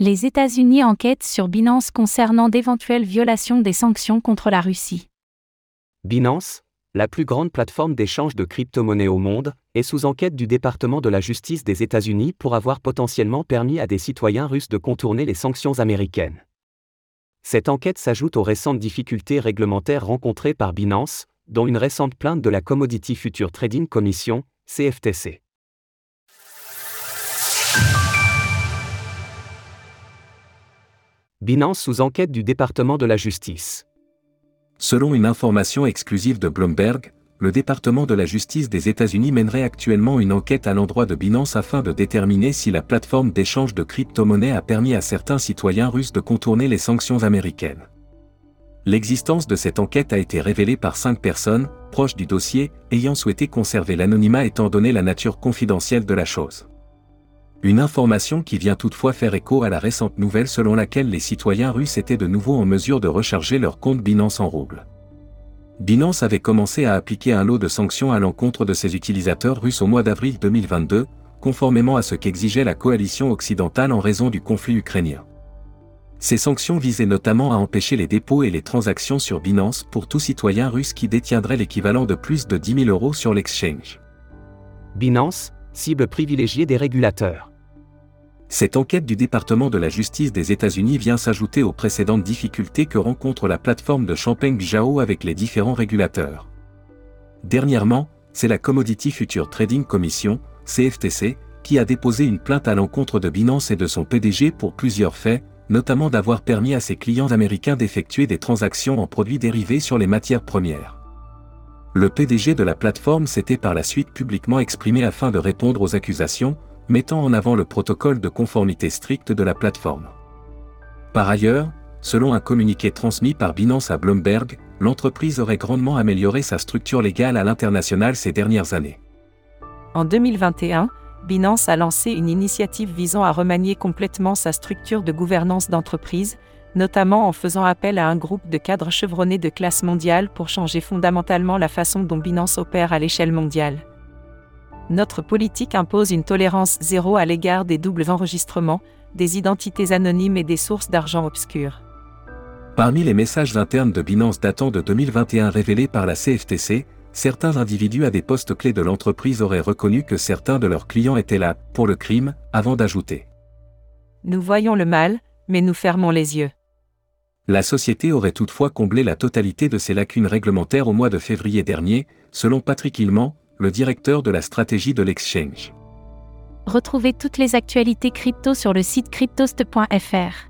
Les États-Unis enquêtent sur Binance concernant d'éventuelles violations des sanctions contre la Russie. Binance, la plus grande plateforme d'échange de crypto-monnaies au monde, est sous enquête du département de la justice des États-Unis pour avoir potentiellement permis à des citoyens russes de contourner les sanctions américaines. Cette enquête s'ajoute aux récentes difficultés réglementaires rencontrées par Binance, dont une récente plainte de la Commodity Future Trading Commission, CFTC. Binance sous enquête du département de la justice. Selon une information exclusive de Bloomberg, le département de la justice des États-Unis mènerait actuellement une enquête à l'endroit de Binance afin de déterminer si la plateforme d'échange de crypto-monnaies a permis à certains citoyens russes de contourner les sanctions américaines. L'existence de cette enquête a été révélée par cinq personnes, proches du dossier, ayant souhaité conserver l'anonymat étant donné la nature confidentielle de la chose. Une information qui vient toutefois faire écho à la récente nouvelle selon laquelle les citoyens russes étaient de nouveau en mesure de recharger leur compte Binance en rouble. Binance avait commencé à appliquer un lot de sanctions à l'encontre de ses utilisateurs russes au mois d'avril 2022, conformément à ce qu'exigeait la coalition occidentale en raison du conflit ukrainien. Ces sanctions visaient notamment à empêcher les dépôts et les transactions sur Binance pour tout citoyen russe qui détiendrait l'équivalent de plus de 10 000 euros sur l'exchange. Binance, cible privilégiée des régulateurs. Cette enquête du département de la justice des États-Unis vient s'ajouter aux précédentes difficultés que rencontre la plateforme de Champagne Zhao avec les différents régulateurs. Dernièrement, c'est la Commodity Future Trading Commission, CFTC, qui a déposé une plainte à l'encontre de Binance et de son PDG pour plusieurs faits, notamment d'avoir permis à ses clients américains d'effectuer des transactions en produits dérivés sur les matières premières. Le PDG de la plateforme s'était par la suite publiquement exprimé afin de répondre aux accusations, mettant en avant le protocole de conformité stricte de la plateforme. Par ailleurs, selon un communiqué transmis par Binance à Bloomberg, l'entreprise aurait grandement amélioré sa structure légale à l'international ces dernières années. En 2021, Binance a lancé une initiative visant à remanier complètement sa structure de gouvernance d'entreprise, notamment en faisant appel à un groupe de cadres chevronnés de classe mondiale pour changer fondamentalement la façon dont Binance opère à l'échelle mondiale. Notre politique impose une tolérance zéro à l'égard des doubles enregistrements, des identités anonymes et des sources d'argent obscures. Parmi les messages internes de Binance datant de 2021 révélés par la CFTC, certains individus à des postes clés de l'entreprise auraient reconnu que certains de leurs clients étaient là pour le crime, avant d'ajouter. Nous voyons le mal, mais nous fermons les yeux la société aurait toutefois comblé la totalité de ses lacunes réglementaires au mois de février dernier, selon Patrick Hillman, le directeur de la stratégie de l'exchange. Retrouvez toutes les actualités crypto sur le site cryptost.fr.